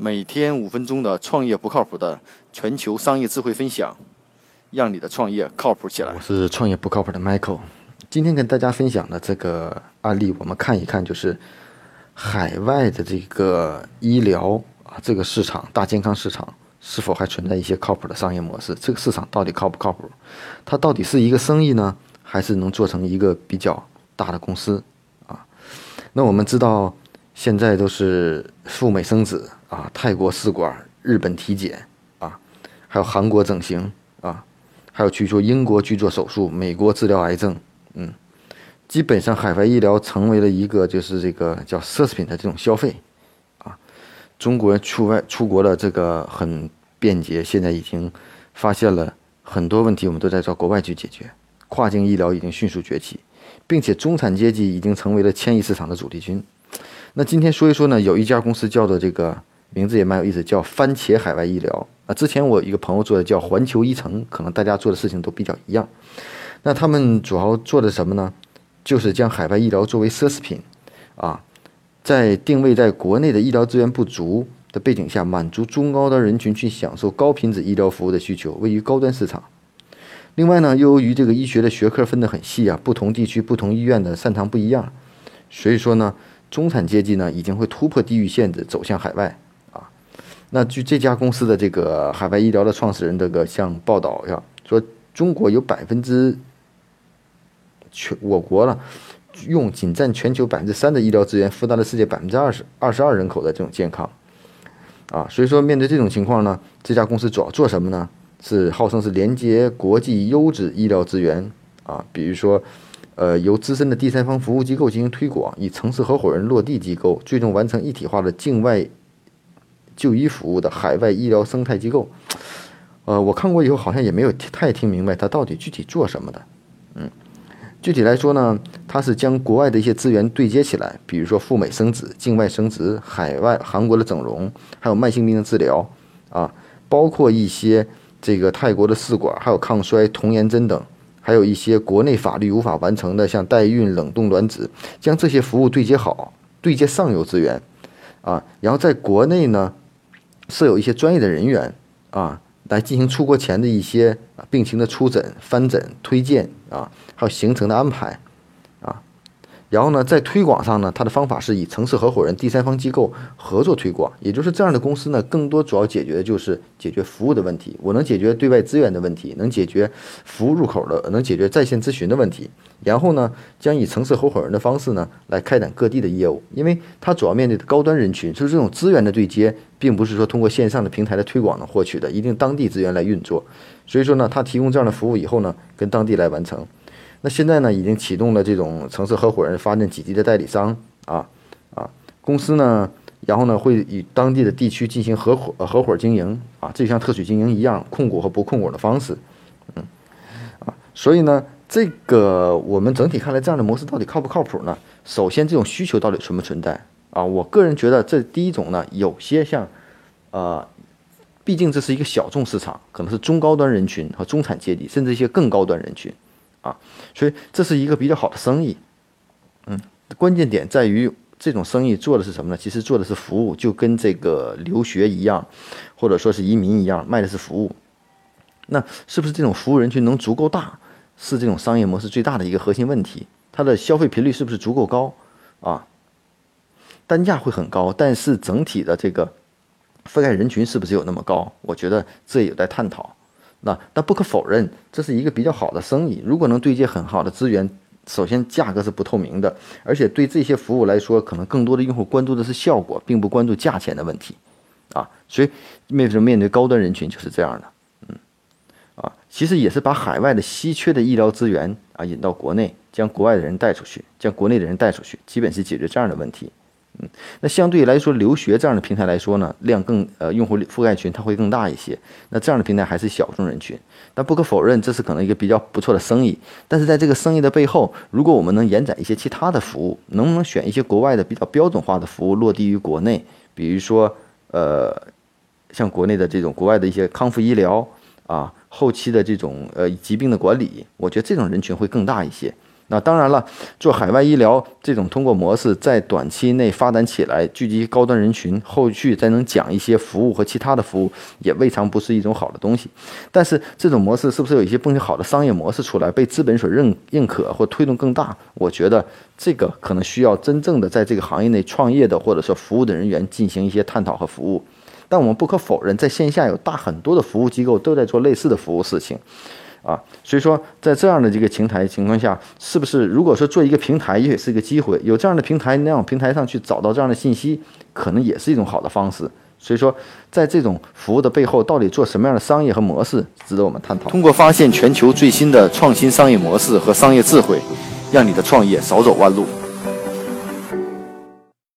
每天五分钟的创业不靠谱的全球商业智慧分享，让你的创业靠谱起来。我是创业不靠谱的 Michael，今天跟大家分享的这个案例，我们看一看，就是海外的这个医疗啊，这个市场大健康市场是否还存在一些靠谱的商业模式？这个市场到底靠不靠谱？它到底是一个生意呢，还是能做成一个比较大的公司啊？那我们知道。现在都是赴美生子啊，泰国试管，日本体检啊，还有韩国整形啊，还有去做英国去做手术，美国治疗癌症，嗯，基本上海外医疗成为了一个就是这个叫奢侈品的这种消费啊。中国人出外出国的这个很便捷，现在已经发现了很多问题，我们都在找国外去解决。跨境医疗已经迅速崛起，并且中产阶级已经成为了千亿市场的主力军。那今天说一说呢，有一家公司叫做这个名字也蛮有意思，叫番茄海外医疗啊。之前我一个朋友做的叫环球医城，可能大家做的事情都比较一样。那他们主要做的什么呢？就是将海外医疗作为奢侈品啊，在定位在国内的医疗资源不足的背景下，满足中高端人群去享受高品质医疗服务的需求，位于高端市场。另外呢，由于这个医学的学科分得很细啊，不同地区、不同医院的擅长不一样，所以说呢。中产阶级呢，已经会突破地域限制，走向海外啊。那据这家公司的这个海外医疗的创始人这个向报道呀，说中国有百分之全我国呢，用仅占全球百分之三的医疗资源，负担了世界百分之二十二十二人口的这种健康啊。所以说，面对这种情况呢，这家公司主要做什么呢？是号称是连接国际优质医疗资源啊，比如说。呃，由资深的第三方服务机构进行推广，以城市合伙人落地机构，最终完成一体化的境外就医服务的海外医疗生态机构。呃，我看过以后好像也没有太听明白它到底具体做什么的。嗯，具体来说呢，它是将国外的一些资源对接起来，比如说赴美生子、境外生殖、海外韩国的整容，还有慢性病的治疗啊，包括一些这个泰国的试管，还有抗衰、童颜针等。还有一些国内法律无法完成的，像代孕、冷冻卵子，将这些服务对接好，对接上游资源，啊，然后在国内呢，设有一些专业的人员啊，来进行出国前的一些病情的初诊、翻诊、推荐啊，还有行程的安排。然后呢，在推广上呢，它的方法是以城市合伙人、第三方机构合作推广，也就是这样的公司呢，更多主要解决的就是解决服务的问题。我能解决对外资源的问题，能解决服务入口的，能解决在线咨询的问题。然后呢，将以城市合伙人的方式呢，来开展各地的业务，因为它主要面对的高端人群，就是这种资源的对接，并不是说通过线上的平台的推广能获取的，一定当地资源来运作。所以说呢，它提供这样的服务以后呢，跟当地来完成。那现在呢，已经启动了这种城市合伙人发展几级的代理商啊啊公司呢，然后呢会与当地的地区进行合伙合伙经营啊，这就像特许经营一样，控股和不控股的方式，嗯啊，所以呢，这个我们整体看来，这样的模式到底靠不靠谱呢？首先，这种需求到底存不存在啊？我个人觉得，这第一种呢，有些像呃，毕竟这是一个小众市场，可能是中高端人群和中产阶级，甚至一些更高端人群。啊，所以这是一个比较好的生意，嗯，关键点在于这种生意做的是什么呢？其实做的是服务，就跟这个留学一样，或者说是移民一样，卖的是服务。那是不是这种服务人群能足够大，是这种商业模式最大的一个核心问题？它的消费频率是不是足够高啊？单价会很高，但是整体的这个覆盖人群是不是有那么高？我觉得这也有待探讨。那但不可否认，这是一个比较好的生意。如果能对接很好的资源，首先价格是不透明的，而且对这些服务来说，可能更多的用户关注的是效果，并不关注价钱的问题，啊，所以面对面对高端人群就是这样的，嗯，啊，其实也是把海外的稀缺的医疗资源啊引到国内，将国外的人带出去，将国内的人带出去，基本是解决这样的问题。嗯，那相对来说，留学这样的平台来说呢，量更呃，用户覆盖群它会更大一些。那这样的平台还是小众人群，但不可否认，这是可能一个比较不错的生意。但是在这个生意的背后，如果我们能延展一些其他的服务，能不能选一些国外的比较标准化的服务落地于国内？比如说，呃，像国内的这种国外的一些康复医疗啊，后期的这种呃疾病的管理，我觉得这种人群会更大一些那当然了，做海外医疗这种通过模式在短期内发展起来，聚集高端人群，后续再能讲一些服务和其他的服务，也未尝不是一种好的东西。但是这种模式是不是有一些更好的商业模式出来，被资本所认认可或推动更大？我觉得这个可能需要真正的在这个行业内创业的或者说服务的人员进行一些探讨和服务。但我们不可否认，在线下有大很多的服务机构都在做类似的服务事情。啊，所以说，在这样的这个平台情况下，是不是如果说做一个平台，也是一个机会？有这样的平台，那样平台上去找到这样的信息，可能也是一种好的方式。所以说，在这种服务的背后，到底做什么样的商业和模式，值得我们探讨。通过发现全球最新的创新商业模式和商业智慧，让你的创业少走弯路。